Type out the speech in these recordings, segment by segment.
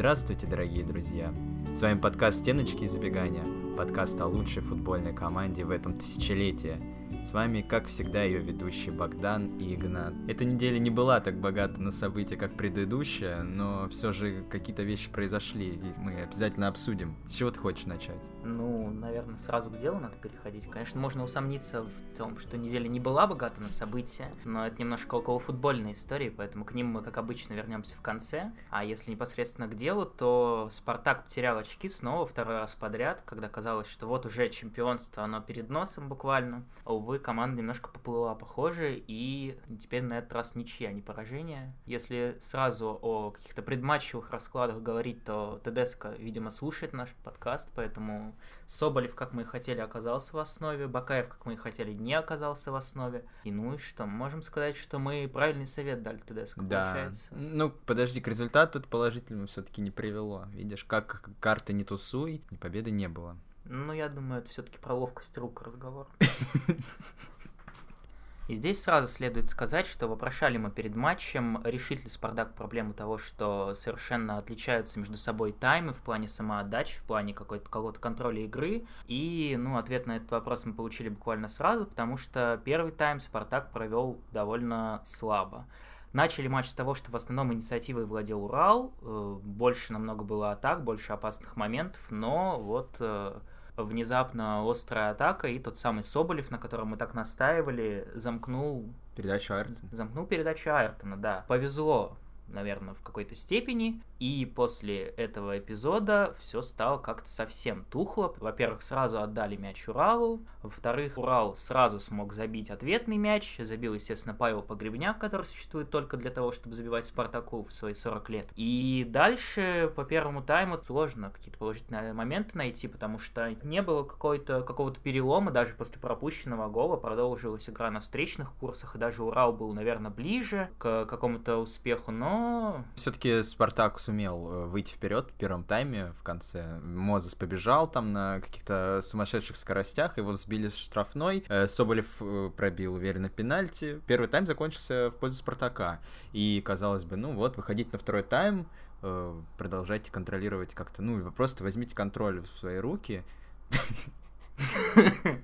Здравствуйте, дорогие друзья! С вами подкаст «Стеночки и забегания», подкаст о лучшей футбольной команде в этом тысячелетии – с вами, как всегда, ее ведущий Богдан и Игнат. Эта неделя не была так богата на события, как предыдущая, но все же какие-то вещи произошли, и мы обязательно обсудим. С чего ты хочешь начать? Ну, наверное, сразу к делу надо переходить. Конечно, можно усомниться в том, что неделя не была богата на события, но это немножко около футбольной истории, поэтому к ним мы, как обычно, вернемся в конце. А если непосредственно к делу, то Спартак потерял очки снова второй раз подряд, когда казалось, что вот уже чемпионство, оно перед носом буквально. Увы, команда немножко поплыла похоже, и теперь на этот раз ничья, а не поражение. Если сразу о каких-то предматчевых раскладах говорить, то ТДСК, видимо, слушает наш подкаст, поэтому Соболев, как мы и хотели, оказался в основе, Бакаев, как мы и хотели, не оказался в основе. И ну и что, можем сказать, что мы правильный совет дали ТДСК, да. получается. Ну, подожди, к результату тут положительному все-таки не привело. Видишь, как карты не тусуй, победы не было. Ну, я думаю, это все-таки про ловкость рук разговор. И здесь сразу следует сказать, что вопрошали мы перед матчем, решит ли Спартак проблему того, что совершенно отличаются между собой таймы в плане самоотдачи, в плане какого-то контроля игры. И, ну, ответ на этот вопрос мы получили буквально сразу, потому что первый тайм Спартак провел довольно слабо. Начали матч с того, что в основном инициативой владел Урал, э, больше намного было атак, больше опасных моментов, но вот э, внезапно острая атака, и тот самый Соболев, на котором мы так настаивали, замкнул... Передачу Айртона. Замкнул передачу Айртона, да. Повезло наверное, в какой-то степени. И после этого эпизода все стало как-то совсем тухло. Во-первых, сразу отдали мяч Уралу. Во-вторых, Урал сразу смог забить ответный мяч. Забил, естественно, Павел Погребняк, который существует только для того, чтобы забивать Спартаку в свои 40 лет. И дальше по первому тайму сложно какие-то положительные моменты найти, потому что не было какой-то, какого-то перелома даже после пропущенного гола. Продолжилась игра на встречных курсах, и даже Урал был, наверное, ближе к какому-то успеху, но все-таки Спартак сумел э, выйти вперед в первом тайме в конце. Мозес побежал там на каких-то сумасшедших скоростях, его сбили с штрафной. Э, Соболев э, пробил уверенно пенальти. Первый тайм закончился в пользу Спартака. И казалось бы, ну вот, выходить на второй тайм, продолжайте контролировать как-то, ну, просто возьмите контроль в свои руки.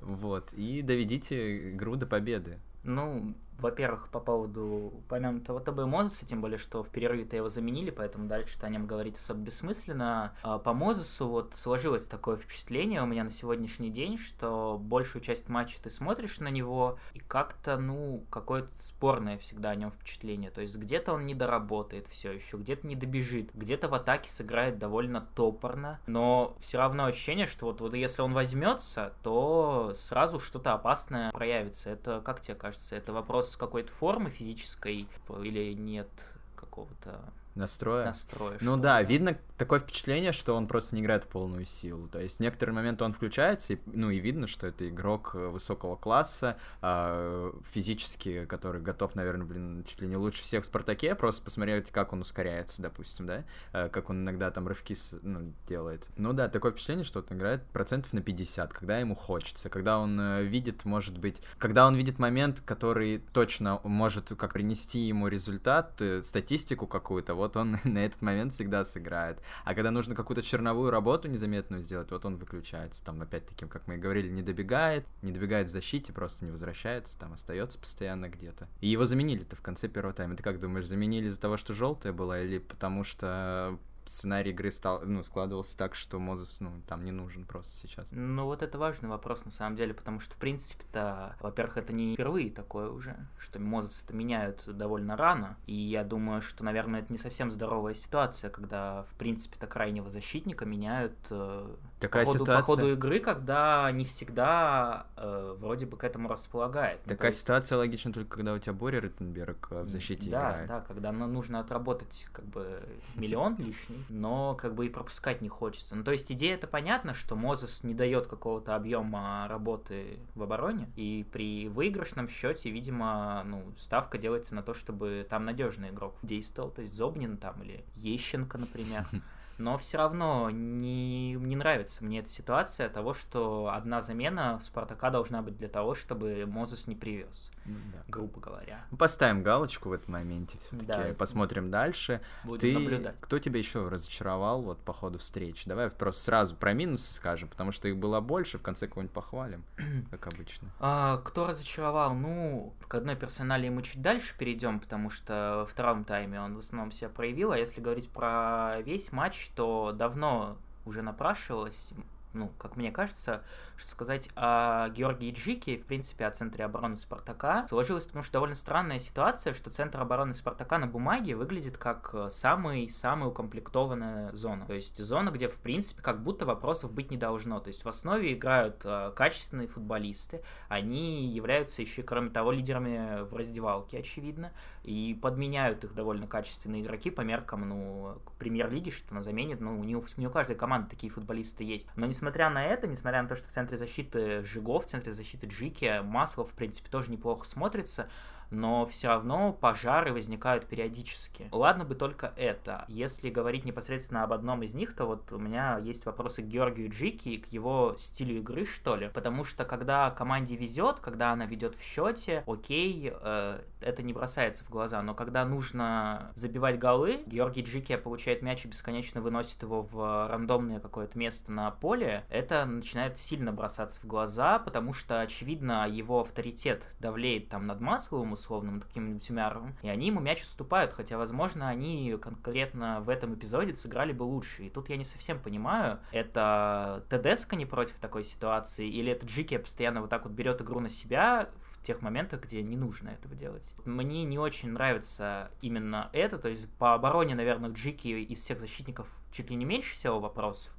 Вот, и доведите игру до победы. Ну, во-первых, по поводу упомянутого ТБ Мозеса, тем более, что в перерыве-то его заменили, поэтому дальше-то о нем говорить особо бессмысленно. А по Мозесу вот сложилось такое впечатление у меня на сегодняшний день, что большую часть матча ты смотришь на него, и как-то, ну, какое-то спорное всегда о нем впечатление. То есть где-то он не доработает все еще, где-то не добежит, где-то в атаке сыграет довольно топорно, но все равно ощущение, что вот, вот если он возьмется, то сразу что-то опасное проявится. Это, как тебе кажется, это вопрос с какой-то формы физической или нет какого-то настроя. Настроя. Ну да, видно такое впечатление, что он просто не играет в полную силу. То есть в некоторые моменты он включается, и, ну и видно, что это игрок э, высокого класса, э, физически, который готов, наверное, блин, чуть ли не лучше всех в Спартаке. Просто посмотреть, как он ускоряется, допустим, да, э, как он иногда там рывки ну, делает. Ну да, такое впечатление, что он играет процентов на 50, когда ему хочется, когда он э, видит, может быть, когда он видит момент, который точно может как принести ему результат, э, статистику какую-то, вот вот он на этот момент всегда сыграет. А когда нужно какую-то черновую работу незаметную сделать, вот он выключается. Там, опять-таки, как мы и говорили, не добегает, не добегает в защите, просто не возвращается, там остается постоянно где-то. И его заменили-то в конце первого тайма. Ты как думаешь, заменили из-за того, что желтая была, или потому что сценарий игры стал, ну, складывался так, что Мозес, ну, там не нужен просто сейчас. Ну, вот это важный вопрос, на самом деле, потому что, в принципе-то, во-первых, это не впервые такое уже, что Мозес это меняют довольно рано, и я думаю, что, наверное, это не совсем здоровая ситуация, когда, в принципе-то, крайнего защитника меняют э, Такая по, ходу, ситуация... по ходу игры, когда не всегда э, вроде бы к этому располагает. Ну, Такая есть... ситуация логична только когда у тебя Боря Ротенберг э, в защите да, играет. Да, когда ну, нужно отработать как бы миллион лишний, но как бы и пропускать не хочется. Ну, то есть идея это понятно, что Мозес не дает какого-то объема работы в обороне, и при выигрышном счете, видимо, ну, ставка делается на то, чтобы там надежный игрок действовал, то есть Зобнин там или Ещенко, например. Но все равно не, не нравится мне эта ситуация того, что одна замена Спартака должна быть для того, чтобы Мозес не привез, Ну да. грубо говоря. Ну, Поставим галочку в этом моменте все-таки. Да. Посмотрим дальше. Будем Ты, наблюдать. кто тебя еще разочаровал вот по ходу встречи? Давай просто сразу про минусы скажем, потому что их было больше, в конце кого-нибудь похвалим, как обычно. А, кто разочаровал? Ну, к одной персоналии мы чуть дальше перейдем, потому что во втором тайме он в основном себя проявил. А если говорить про весь матч, то давно уже напрашивалось, ну, как мне кажется, что сказать о Георгии Джике, в принципе, о центре обороны Спартака, сложилась, потому что довольно странная ситуация, что центр обороны Спартака на бумаге выглядит как э, самый-самый укомплектованная зона. То есть зона, где, в принципе, как будто вопросов быть не должно. То есть в основе играют э, качественные футболисты, они являются еще, кроме того, лидерами в раздевалке, очевидно, и подменяют их довольно качественные игроки по меркам, ну, премьер-лиги, что на замене, ну, не у, не у каждой команды такие футболисты есть. Но несмотря на это, несмотря на то, что в центре защиты Жигов, в центре защиты Джики, Маслов, в принципе, тоже неплохо смотрится, но все равно пожары возникают периодически. Ладно бы только это. Если говорить непосредственно об одном из них, то вот у меня есть вопросы к Георгию Джики и к его стилю игры, что ли. Потому что когда команде везет, когда она ведет в счете, окей, э, это не бросается в глаза. Но когда нужно забивать голы, Георгий Джики получает мяч и бесконечно выносит его в рандомное какое-то место на поле, это начинает сильно бросаться в глаза, потому что, очевидно, его авторитет давлеет там над Масловым, условным каким-нибудь Умяровым, и они ему мяч уступают, хотя, возможно, они конкретно в этом эпизоде сыграли бы лучше. И тут я не совсем понимаю, это Тедеско не против такой ситуации, или это Джики постоянно вот так вот берет игру на себя в тех моментах, где не нужно этого делать. Мне не очень нравится именно это, то есть по обороне, наверное, Джики из всех защитников чуть ли не меньше всего вопросов,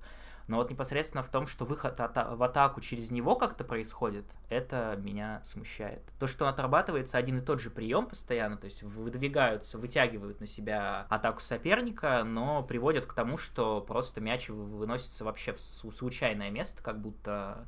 но вот непосредственно в том, что выход в атаку через него как-то происходит, это меня смущает. То, что отрабатывается один и тот же прием постоянно, то есть выдвигаются, вытягивают на себя атаку соперника, но приводят к тому, что просто мяч выносится вообще в случайное место, как будто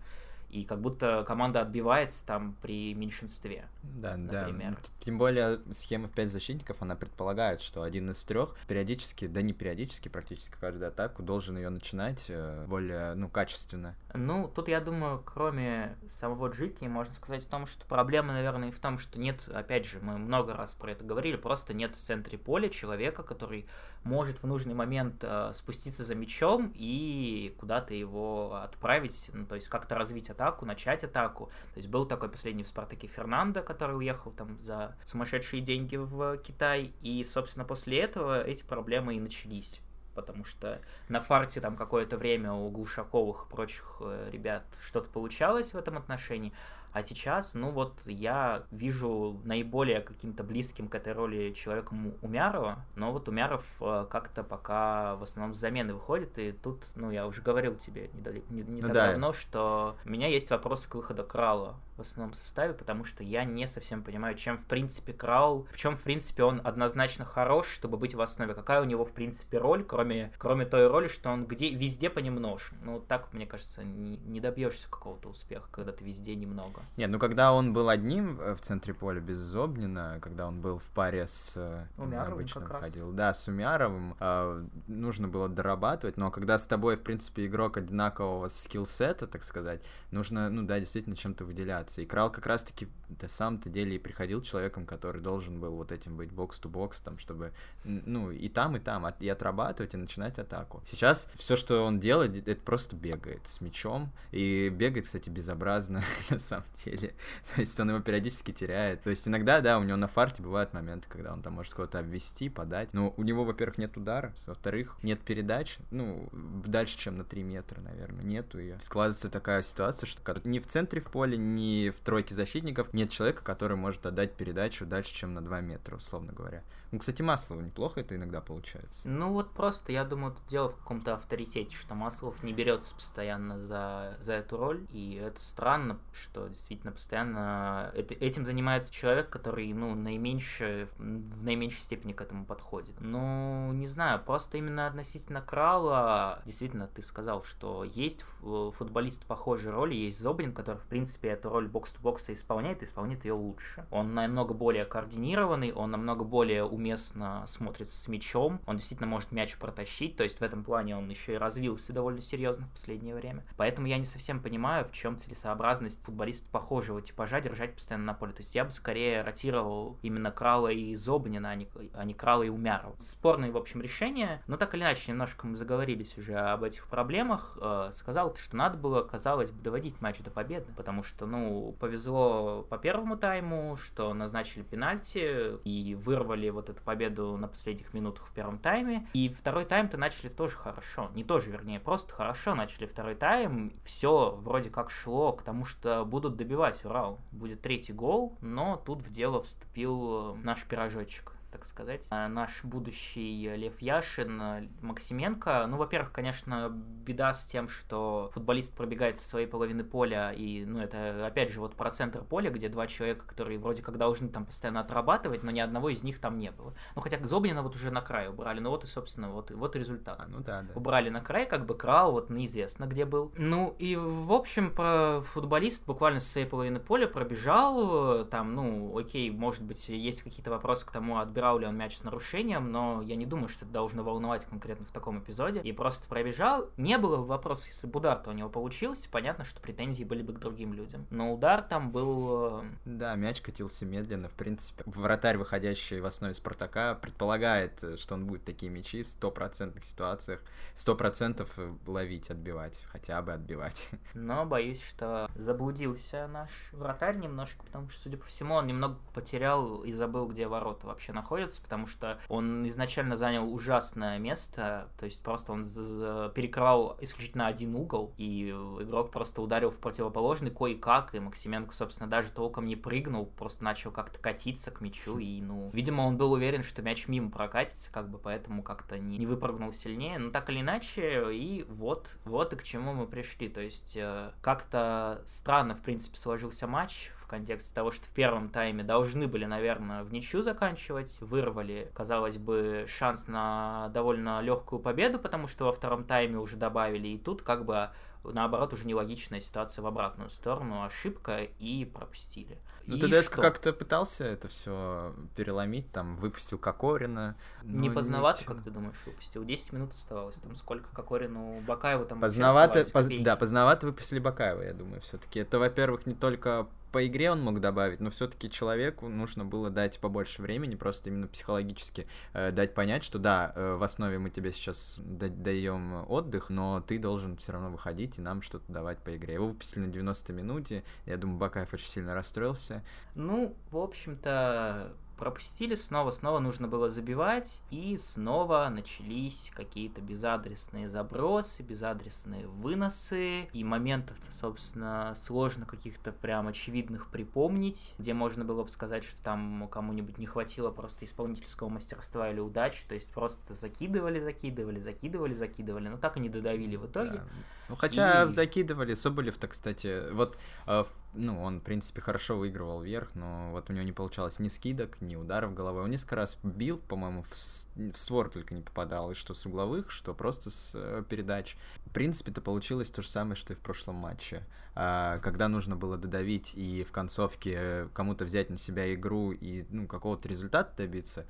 и как будто команда отбивается там при меньшинстве. Да, например. да. Тем более схема в 5 защитников, она предполагает, что один из трех периодически, да не периодически, практически каждую атаку должен ее начинать э, более, ну, качественно. Ну, тут, я думаю, кроме самого Джики, можно сказать в том, что проблема, наверное, и в том, что нет, опять же, мы много раз про это говорили, просто нет в центре поля человека, который может в нужный момент э, спуститься за мячом и куда-то его отправить, ну, то есть как-то развить атаку, начать атаку. То есть был такой последний в Спартаке Фернандо, который уехал там за сумасшедшие деньги в Китай, и, собственно, после этого эти проблемы и начались. Потому что на фарте там какое-то время у Глушаковых и прочих ребят что-то получалось в этом отношении, а сейчас, ну вот, я вижу наиболее каким-то близким к этой роли человеком Умярова, но вот Умяров как-то пока в основном с замены выходит, и тут, ну, я уже говорил тебе не, не, не ну, так да. давно, что у меня есть вопросы к выходу Крала в основном составе, потому что я не совсем понимаю, чем в принципе Крал, в чем в принципе он однозначно хорош, чтобы быть в основе, какая у него в принципе роль, кроме, кроме той роли, что он где везде понемножку. Ну, так, мне кажется, не, не добьешься какого-то успеха, когда ты везде немного. Нет, ну когда он был одним в центре поля без Зобнина, когда он был в паре с Умяровым обычно как ходил, раз. да, с Умяровым, э, нужно было дорабатывать, но когда с тобой, в принципе, игрок одинакового скиллсета, так сказать, нужно, ну да, действительно чем-то выделяться. И Крал как раз-таки на самом-то деле и приходил человеком, который должен был вот этим быть бокс-то-бокс, там, чтобы, ну, и там, и там, и отрабатывать, и начинать атаку. Сейчас все, что он делает, это просто бегает с мячом, и бегает, кстати, безобразно на самом деле. То есть он его периодически теряет. То есть иногда, да, у него на фарте бывают моменты, когда он там может кого-то обвести, подать. Но у него, во-первых, нет удара, во-вторых, нет передач, ну, дальше, чем на 3 метра, наверное, нету ее. Складывается такая ситуация, что ни в центре в поле, ни в тройке защитников нет человека, который может отдать передачу дальше, чем на 2 метра, условно говоря. Ну, кстати, Маслову неплохо это иногда получается. Ну, вот просто, я думаю, тут дело в каком-то авторитете, что Маслов не берется постоянно за, за эту роль, и это странно, что действительно постоянно это, этим занимается человек, который, ну, наименьше, в наименьшей степени к этому подходит. Ну, не знаю, просто именно относительно Крала, действительно, ты сказал, что есть футболист похожей роли, есть Зобрин, который, в принципе, эту роль бокс-то-бокса исполняет, и исполняет ее лучше. Он намного более координированный, он намного более уместно смотрится с мячом, он действительно может мяч протащить, то есть в этом плане он еще и развился довольно серьезно в последнее время. Поэтому я не совсем понимаю, в чем целесообразность футболиста похожего типажа держать постоянно на поле. То есть я бы скорее ротировал именно Крала и Зобнина, а не, а не Крала и Умярова. Спорные, в общем, решения, но так или иначе, немножко мы заговорились уже об этих проблемах. Э, сказал что надо было, казалось бы, доводить матч до победы, потому что, ну, повезло по первому тайму, что назначили пенальти и вырвали вот эту победу на последних минутах в первом тайме. И второй тайм-то начали тоже хорошо. Не тоже, вернее, просто хорошо начали второй тайм. Все вроде как шло к тому, что будут добивать Урал. Будет третий гол, но тут в дело вступил наш пирожочек так сказать. А наш будущий Лев Яшин, Максименко. Ну, во-первых, конечно, беда с тем, что футболист пробегает со своей половины поля, и, ну, это, опять же, вот про центр поля, где два человека, которые вроде как должны там постоянно отрабатывать, но ни одного из них там не было. Ну, хотя Зобнина вот уже на край убрали, ну, вот и, собственно, вот, вот и результат. А, ну, да, да. Убрали на край, как бы Крау вот неизвестно где был. Ну, и, в общем, про футболист буквально со своей половины поля пробежал, там, ну, окей, может быть, есть какие-то вопросы к тому, отбирал отбирал ли он мяч с нарушением, но я не думаю, что это должно волновать конкретно в таком эпизоде. И просто пробежал. Не было вопросов, если бы удар-то у него получился, понятно, что претензии были бы к другим людям. Но удар там был... Э, да, мяч катился медленно. В принципе, вратарь, выходящий в основе Спартака, предполагает, что он будет такие мячи в стопроцентных ситуациях, сто процентов ловить, отбивать, хотя бы отбивать. Но боюсь, что заблудился наш вратарь немножко, потому что, судя по всему, он немного потерял и забыл, где ворота вообще находятся находится, потому что он изначально занял ужасное место, то есть просто он перекрывал исключительно один угол, и игрок просто ударил в противоположный кое-как, и Максименко, собственно, даже толком не прыгнул, просто начал как-то катиться к мячу, и, ну, видимо, он был уверен, что мяч мимо прокатится, как бы, поэтому как-то не, не выпрыгнул сильнее, но так или иначе, и вот, вот и к чему мы пришли, то есть э, как-то странно, в принципе, сложился матч, контексте того, что в первом тайме должны были, наверное, в ничью заканчивать, вырвали, казалось бы, шанс на довольно легкую победу, потому что во втором тайме уже добавили, и тут как бы наоборот, уже нелогичная ситуация в обратную сторону, ошибка и пропустили. Ну, ТДСК как-то пытался это все переломить, там, выпустил Кокорина. Не поздновато, ничего. как ты думаешь, выпустил? 10 минут оставалось, там, сколько Кокорину, Бакаеву там Поздновато, поз... да, поздновато выпустили Бакаева, я думаю, все таки Это, во-первых, не только по игре он мог добавить, но все-таки человеку нужно было дать побольше времени, просто именно психологически э, дать понять, что да, э, в основе мы тебе сейчас даем отдых, но ты должен все равно выходить и нам что-то давать по игре. Его выпустили на 90 минуте, я думаю, Бакаев очень сильно расстроился. Ну, в общем-то, пропустили, снова-снова нужно было забивать, и снова начались какие-то безадресные забросы, безадресные выносы, и моментов, собственно, сложно каких-то прям очевидных припомнить, где можно было бы сказать, что там кому-нибудь не хватило просто исполнительского мастерства или удачи, то есть просто закидывали, закидывали, закидывали, закидывали, но так и не додавили в итоге. Да. Ну, хотя и... закидывали, Соболев-то, кстати, вот, э, ну, он, в принципе, хорошо выигрывал вверх, но вот у него не получалось ни скидок, ни ударов головой. Он несколько раз бил, по-моему, в, в створ только не попадал, и что с угловых, что просто с э, передач. В принципе-то получилось то же самое, что и в прошлом матче. А, когда нужно было додавить и в концовке кому-то взять на себя игру и, ну, какого-то результата добиться,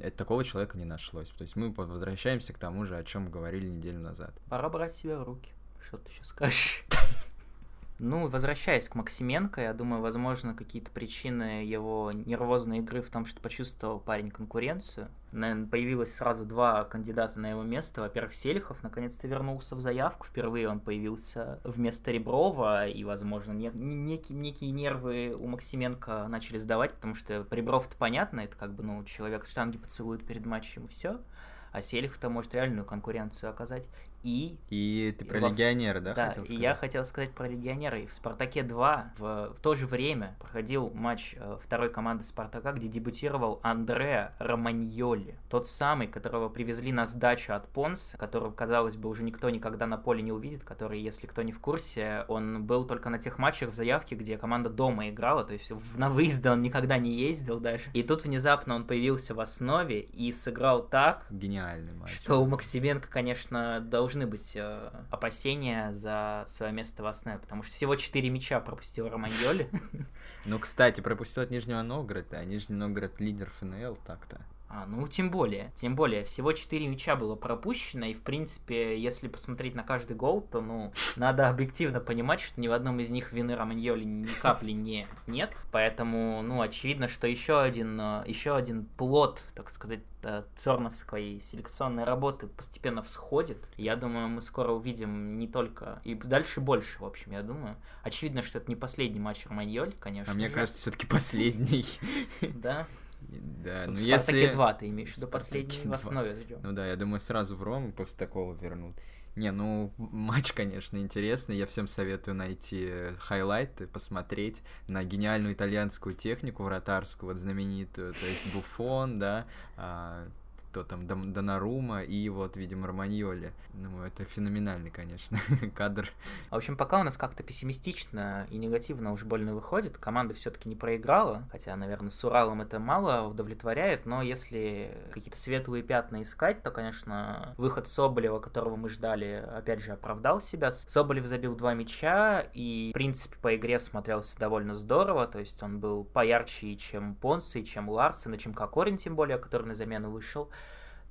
это такого человека не нашлось. То есть мы возвращаемся к тому же, о чем говорили неделю назад. Пора брать себя в руки. Что ты сейчас скажешь? Ну, возвращаясь к Максименко, я думаю, возможно, какие-то причины его нервозной игры в том, что почувствовал парень конкуренцию. Наверное, появилось сразу два кандидата на его место. Во-первых, Селихов наконец-то вернулся в заявку. Впервые он появился вместо Реброва, и, возможно, не, некие, некие нервы у Максименко начали сдавать, потому что Ребров-то понятно, это как бы, ну, человек штанги поцелует перед матчем и все а Селихов-то может реальную конкуренцию оказать. И... И ты про во- легионера, да, Да, хотел и сказать? я хотел сказать про легионера. И в Спартаке 2 в, в то же время проходил матч э, второй команды Спартака, где дебютировал Андреа Романьоли. Тот самый, которого привезли на сдачу от Понса, которого, казалось бы, уже никто никогда на поле не увидит, который, если кто не в курсе, он был только на тех матчах в заявке, где команда дома играла, то есть в- на выезды он никогда не ездил даже. И тут внезапно он появился в основе и сыграл так, Гениальный матч. что у Максименко, конечно, должны быть э, опасения за свое место в основе, потому что всего 4 мяча пропустил Романьоли. Ну, кстати, пропустил от Нижнего Новгорода, а Нижний Новгород лидер ФНЛ так-то. А, ну, тем более, тем более, всего 4 мяча было пропущено, и, в принципе, если посмотреть на каждый гол, то, ну, надо объективно понимать, что ни в одном из них вины Романьоли ни капли не нет, поэтому, ну, очевидно, что еще один, э, еще один плод, так сказать, э, Церновской селекционной работы постепенно всходит. Я думаю, мы скоро увидим не только... И дальше больше, в общем, я думаю. Очевидно, что это не последний матч Романьоль, конечно А мне же. кажется, все-таки последний. Да? Да, в ну Спартаке если... 2 ты имеешь в в виду «Спартаке последний 2». в основе ждем. Ну да, я думаю, сразу в Рому после такого вернут. Не, ну, матч, конечно, интересный. Я всем советую найти хайлайты, посмотреть на гениальную итальянскую технику вратарскую, вот знаменитую. То есть Буфон, да, а, кто там, Дон- Донарума и вот, видимо, Романьоли. Ну, это феноменальный, конечно, кадр. А, В общем, пока у нас как-то пессимистично и негативно уж больно выходит, команда все-таки не проиграла, хотя, наверное, с Уралом это мало удовлетворяет, но если какие-то светлые пятна искать, то, конечно, выход Соболева, которого мы ждали, опять же, оправдал себя. Соболев забил два мяча и, в принципе, по игре смотрелся довольно здорово, то есть он был поярче, чем Понс, и чем Ларсен, и чем Кокорин, тем более, который на замену вышел.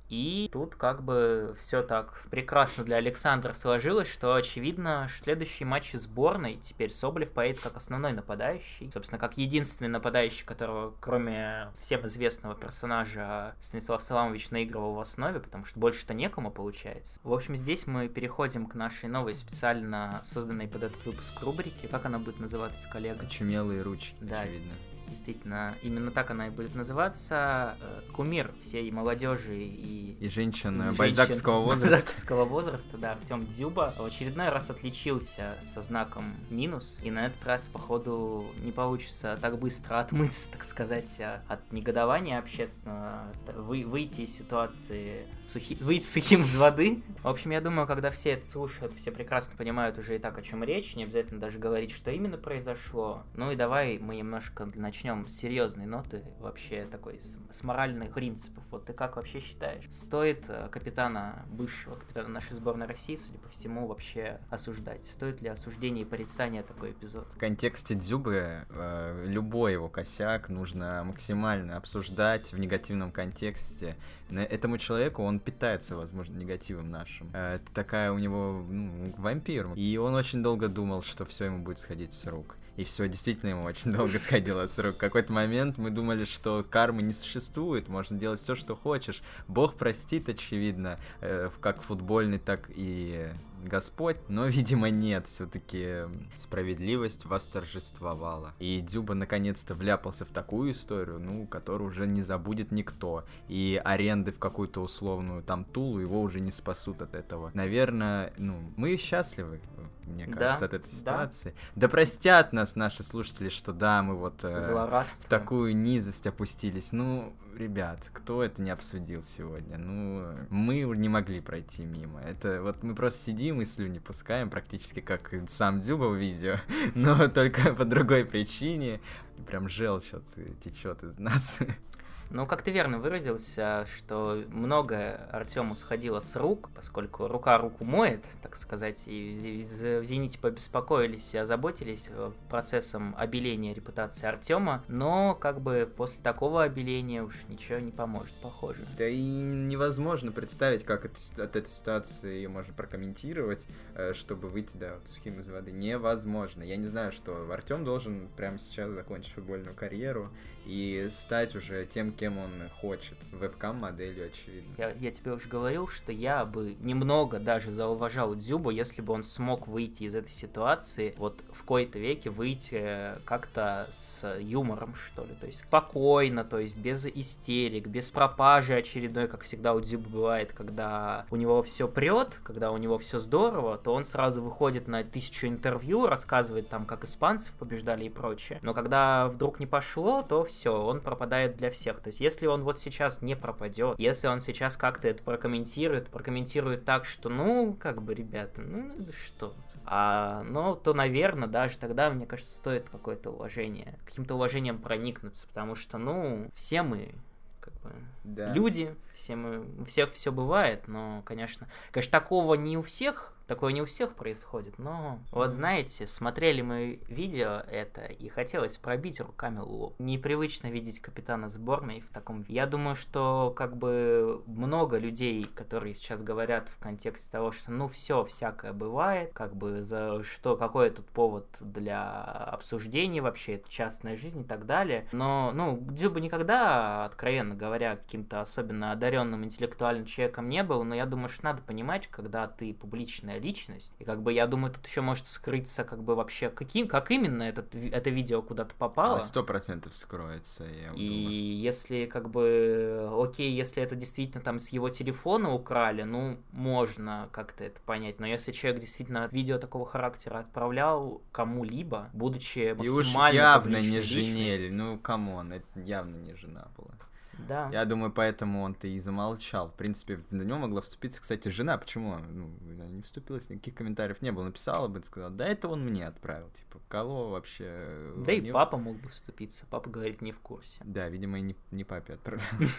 И тут как бы все так прекрасно для Александра сложилось, что очевидно, что следующий матч сборной теперь Соболев поедет как основной нападающий. Собственно, как единственный нападающий, которого, кроме всем известного персонажа, Станислав Саламович наигрывал в основе, потому что больше-то некому получается. В общем, здесь мы переходим к нашей новой специально созданной под этот выпуск рубрике. Как она будет называться, коллега? Очумелые ручки, Да. очевидно. Действительно, именно так она и будет называться. Э, Кумир всей молодежи и И женщин женщин бальзаковского возраста. бальзаковского возраста, да, Артем Дзюба в очередной раз отличился со знаком минус, и на этот раз, походу, не получится так быстро отмыться, так сказать, а, от негодования общественного, вы, выйти из ситуации, сухи, выйти сухим из воды. В общем, я думаю, когда все это слушают, все прекрасно понимают уже и так, о чем речь, не обязательно даже говорить, что именно произошло. Ну и давай мы немножко начнем с серьезной ноты, вообще такой, с, с моральных принципов. Вот ты как вообще считаешь? Стоит э, капитана, бывшего капитана нашей сборной России, судя по всему, вообще осуждать? Стоит ли осуждение и порицание такой эпизод? В контексте Дзюбы э, любой его косяк нужно максимально обсуждать в негативном контексте. Этому человеку он питается, возможно, негативом нашим. Это такая у него ну, вампир. И он очень долго думал, что все ему будет сходить с рук. И все действительно ему очень долго сходило с рук. В какой-то момент мы думали, что кармы не существует, можно делать все, что хочешь. Бог простит, очевидно, э, как футбольный, так и Господь, но, видимо, нет, все-таки справедливость восторжествовала. И Дзюба наконец-то вляпался в такую историю, ну, которую уже не забудет никто. И аренды в какую-то условную там Тулу его уже не спасут от этого. Наверное, ну, мы счастливы, мне Да, кажется, от этой да. ситуации. Да простят нас наши слушатели, что да, мы вот э, в такую низость опустились. Ну, ребят, кто это не обсудил сегодня? Ну, мы не могли пройти мимо. Это вот мы просто сидим и слюни пускаем, практически как сам Дзюба в видео, но только по другой причине. Прям желчь течет из нас. Ну, как ты верно выразился, что многое Артему сходило с рук, поскольку рука руку моет, так сказать, и в «Зените» побеспокоились и озаботились э, процессом обеления репутации Артема, но как бы после такого обеления уж ничего не поможет, похоже. Да и невозможно представить, как с- от этой ситуации ее можно прокомментировать, э, чтобы выйти, да, вот сухим из воды. Невозможно. Я не знаю, что Артем должен прямо сейчас закончить футбольную карьеру и стать уже тем, кем он хочет. Вебкам-моделью, очевидно. Я, я тебе уже говорил, что я бы немного даже зауважал Дзюбу, если бы он смог выйти из этой ситуации, вот в кои-то веке выйти как-то с юмором, что ли. То есть спокойно, то есть без истерик, без пропажи очередной, как всегда у Дзюбы бывает, когда у него все прет, когда у него все здорово, то он сразу выходит на тысячу интервью, рассказывает там, как испанцев побеждали и прочее. Но когда вдруг не пошло, то все, он пропадает для всех. То есть если он вот сейчас не пропадет, если он сейчас как-то это прокомментирует, прокомментирует так, что ну, как бы, ребята, ну что, а, ну, то, наверное, даже тогда, мне кажется, стоит какое-то уважение, каким-то уважением проникнуться, потому что, ну, все мы как бы да. люди, все мы, у всех все бывает, но, конечно, конечно, такого не у всех Такое не у всех происходит, но вот знаете, смотрели мы видео это и хотелось пробить руками лоб. Непривычно видеть капитана сборной в таком... Я думаю, что как бы много людей, которые сейчас говорят в контексте того, что ну все, всякое бывает, как бы за что, какой тут повод для обсуждения вообще, это частная жизнь и так далее. Но, ну, Дзюба никогда, откровенно говоря, каким-то особенно одаренным интеллектуальным человеком не был, но я думаю, что надо понимать, когда ты публичная личность. И как бы я думаю, тут еще может скрыться как бы вообще каким, как именно этот, это видео куда-то попало. Сто процентов скроется, я И думаю. если как бы, окей, если это действительно там с его телефона украли, ну, можно как-то это понять. Но если человек действительно видео такого характера отправлял кому-либо, будучи максимально И уж явно не женели, ну, come on, это явно не жена была. Да. Я думаю, поэтому он-то и замолчал. В принципе, на него могла вступиться, кстати, жена. Почему? Ну, она не вступилась, никаких комментариев не было. Написала бы, сказала, да это он мне отправил. Типа, кого вообще... Да и папа мог бы вступиться. Папа говорит, не в курсе. Да, видимо, и не, не папе отправил.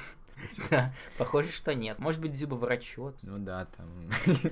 Да, похоже, что нет. Может быть, Зюба врачет. Ну да, там...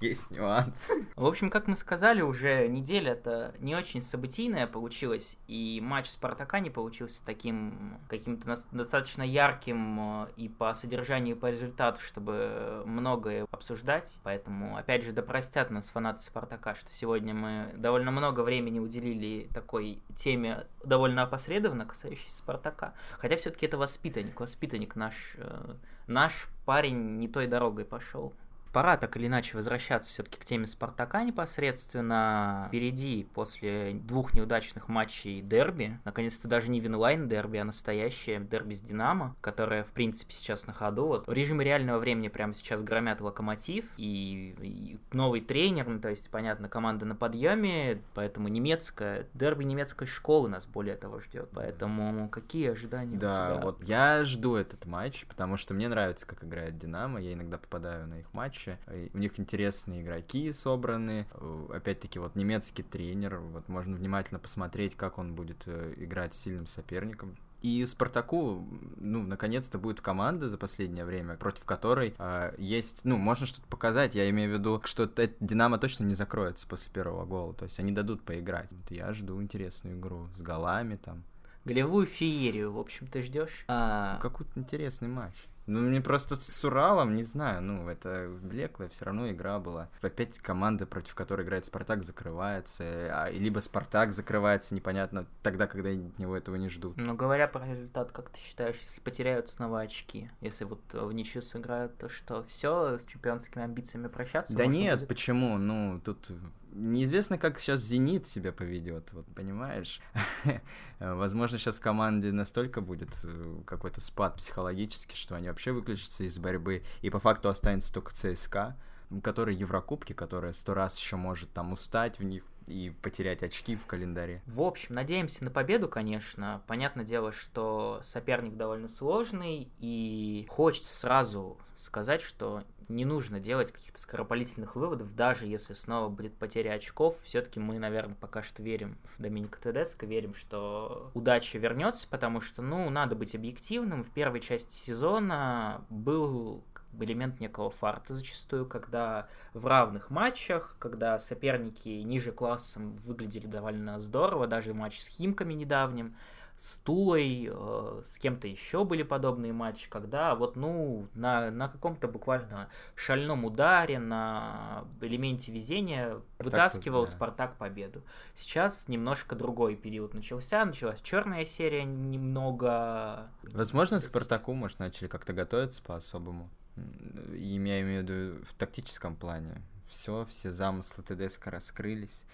Есть нюанс. В общем, как мы сказали, уже неделя-то не очень событийная получилась, и матч Спартака не получился таким каким-то достаточно ярким э, и по содержанию, и по результату, чтобы многое обсуждать. Поэтому, опять же, да простят нас фанаты Спартака, что сегодня мы довольно много времени уделили такой теме довольно опосредованно, касающейся Спартака. Хотя все-таки это воспитанник, воспитанник наш, э, наш парень не той дорогой пошел пора так или иначе возвращаться все-таки к теме Спартака непосредственно. Впереди после двух неудачных матчей дерби, наконец-то даже не винлайн дерби, а настоящее дерби с Динамо, которое, в принципе, сейчас на ходу. Вот в режиме реального времени прямо сейчас громят Локомотив и, и новый тренер, ну, то есть, понятно, команда на подъеме, поэтому немецкая, дерби немецкой школы нас более того ждет. Поэтому какие ожидания да, у тебя? вот я жду этот матч, потому что мне нравится, как играет Динамо, я иногда попадаю на их матч матче. У них интересные игроки собраны. Опять-таки, вот немецкий тренер. Вот можно внимательно посмотреть, как он будет э, играть с сильным соперником. И Спартаку, ну, наконец-то будет команда за последнее время, против которой э, есть, ну, можно что-то показать. Я имею в виду, что Динамо точно не закроется после первого гола. То есть они дадут поиграть. Вот я жду интересную игру с голами там. Голевую феерию, в общем, ты ждешь? А... Какой-то интересный матч. Ну, мне просто с Уралом, не знаю, ну, это блеклая все равно игра была. Опять команда, против которой играет Спартак, закрывается, а, либо Спартак закрывается, непонятно, тогда, когда от него этого не ждут. Ну, говоря про результат, как ты считаешь, если потеряют снова очки, если вот в ничью сыграют, то что, все с чемпионскими амбициями прощаться? Да нет, будет? почему? Ну, тут неизвестно, как сейчас Зенит себя поведет, вот понимаешь? Возможно, сейчас команде настолько будет э, какой-то спад психологический, что они вообще выключатся из борьбы, и по факту останется только ЦСКА, который Еврокубки, которая сто раз еще может там устать в них, и потерять очки в календаре. В общем, надеемся на победу, конечно. Понятное дело, что соперник довольно сложный, и хочется сразу сказать, что не нужно делать каких-то скоропалительных выводов, даже если снова будет потеря очков. Все-таки мы, наверное, пока что верим в Доминика Тедеско, верим, что удача вернется, потому что, ну, надо быть объективным. В первой части сезона был элемент некого фарта зачастую, когда в равных матчах, когда соперники ниже классом выглядели довольно здорово, даже матч с Химками недавним, с Тулой, э, с кем-то еще были подобные матчи, когда вот, ну, на, на каком-то буквально шальном ударе, на элементе везения Спартак, вытаскивал да. Спартак победу. Сейчас немножко другой период начался, началась черная серия немного. Возможно, Спартаку, может, начали как-то готовиться по-особому. Я имею в виду в тактическом плане. Все, все замыслы ТДСК раскрылись.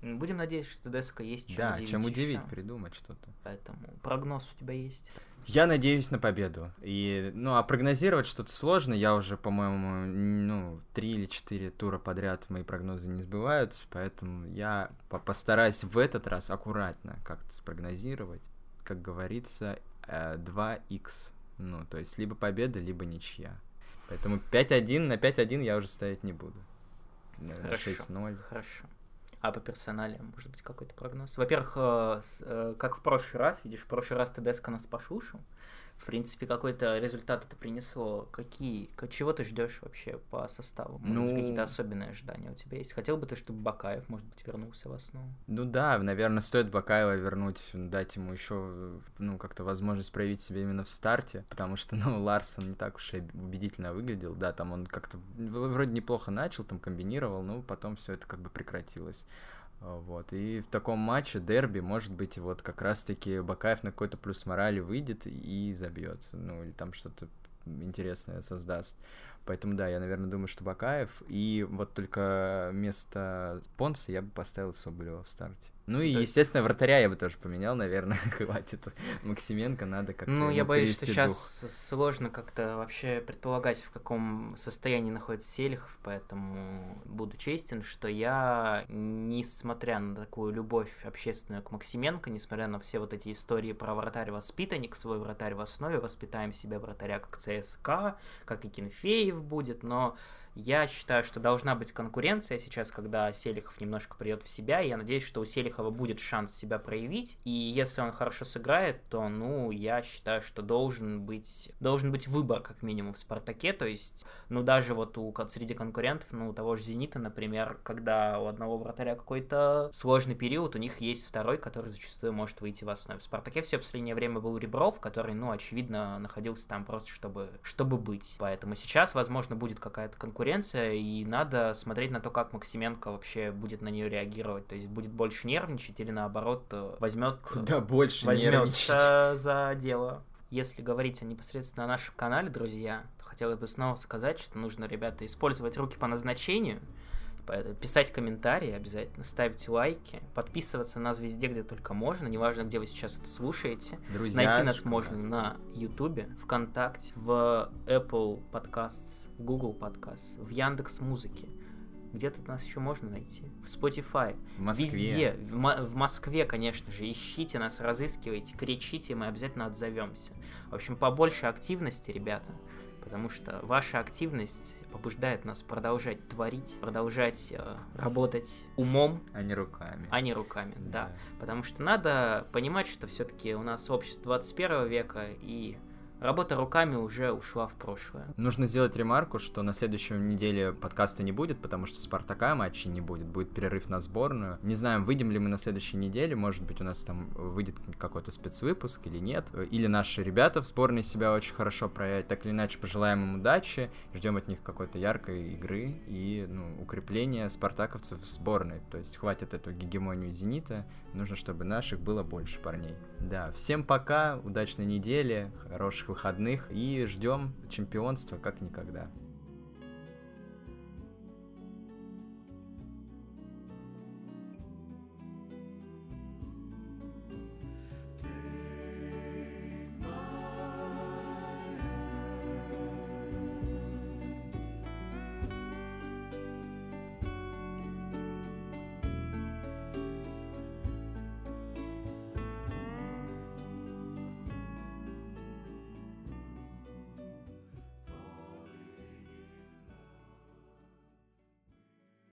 Будем надеяться, что ТДСК есть чем да, удивить. чем удивить, еще. придумать что-то. Поэтому прогноз у тебя есть. Я надеюсь на победу. И, ну, а прогнозировать что-то сложно. Я уже, по-моему, ну, три или четыре тура подряд мои прогнозы не сбываются, поэтому я по постараюсь в этот раз аккуратно как-то спрогнозировать. Как говорится, 2х. Э, ну, то есть либо победа, либо ничья. Поэтому 5-1 на 5-1 я уже ставить не буду. Наверное, 6-0. Хорошо. А по персонале, может быть, какой-то прогноз? Во-первых, э, э, как в прошлый раз, видишь, в прошлый раз ТДСК нас пошушил в принципе, какой-то результат это принесло. Какие, чего ты ждешь вообще по составу? Может ну... быть, какие-то особенные ожидания у тебя есть? Хотел бы ты, чтобы Бакаев, может быть, вернулся в основу? Ну да, наверное, стоит Бакаева вернуть, дать ему еще, ну, как-то возможность проявить себя именно в старте, потому что, ну, Ларсон не так уж и убедительно выглядел, да, там он как-то вроде неплохо начал, там комбинировал, но потом все это как бы прекратилось. Вот. И в таком матче дерби, может быть, вот как раз-таки Бакаев на какой-то плюс морали выйдет и забьет. Ну, или там что-то интересное создаст. Поэтому да, я, наверное, думаю, что Бакаев. И вот только вместо Понса я бы поставил Соболева в старте. Ну и, есть... естественно, вратаря я бы тоже поменял, наверное, хватит. Максименко надо как-то Ну, я боюсь, что сейчас дух. сложно как-то вообще предполагать, в каком состоянии находится Селихов, поэтому буду честен, что я, несмотря на такую любовь общественную к Максименко, несмотря на все вот эти истории про вратарь-воспитанник, свой вратарь в основе, воспитаем себя вратаря как ЦСКА, как и Кенфеев будет, но я считаю, что должна быть конкуренция сейчас, когда Селихов немножко придет в себя. Я надеюсь, что у Селихова будет шанс себя проявить. И если он хорошо сыграет, то, ну, я считаю, что должен быть, должен быть выбор, как минимум, в Спартаке. То есть, ну, даже вот у, среди конкурентов, ну, у того же Зенита, например, когда у одного вратаря какой-то сложный период, у них есть второй, который зачастую может выйти в основе. В Спартаке все последнее время был Ребров, который, ну, очевидно, находился там просто, чтобы, чтобы быть. Поэтому сейчас, возможно, будет какая-то конкуренция конкуренция, и надо смотреть на то, как Максименко вообще будет на нее реагировать. То есть будет больше нервничать или наоборот э, возьмет Куда больше возьмется за дело. Если говорить непосредственно о нашем канале, друзья, то хотелось бы снова сказать, что нужно, ребята, использовать руки по назначению, писать комментарии обязательно, ставить лайки, подписываться на нас везде, где только можно, неважно, где вы сейчас это слушаете. Друзья, Найти нас можно на YouTube, ВКонтакте, в Apple Podcasts, в Google Podcast, в Яндекс Музыке. Где-то нас еще можно найти. В Spotify. В Москве. Везде. В, в Москве, конечно же. Ищите нас, разыскивайте, кричите, мы обязательно отзовемся. В общем, побольше активности, ребята. Потому что ваша активность побуждает нас продолжать творить, продолжать э, работать умом. А не руками. А не руками, да. да. Потому что надо понимать, что все-таки у нас общество 21 века, и Работа руками уже ушла в прошлое. Нужно сделать ремарку, что на следующей неделе подкаста не будет, потому что Спартака матчей не будет, будет перерыв на сборную. Не знаем, выйдем ли мы на следующей неделе, может быть, у нас там выйдет какой-то спецвыпуск или нет. Или наши ребята в сборной себя очень хорошо проявят. Так или иначе, пожелаем им удачи, ждем от них какой-то яркой игры и ну, укрепления спартаковцев в сборной. То есть хватит эту гегемонию Зенита, нужно, чтобы наших было больше парней. Да, всем пока, удачной недели, хороших выходных и ждем чемпионства как никогда.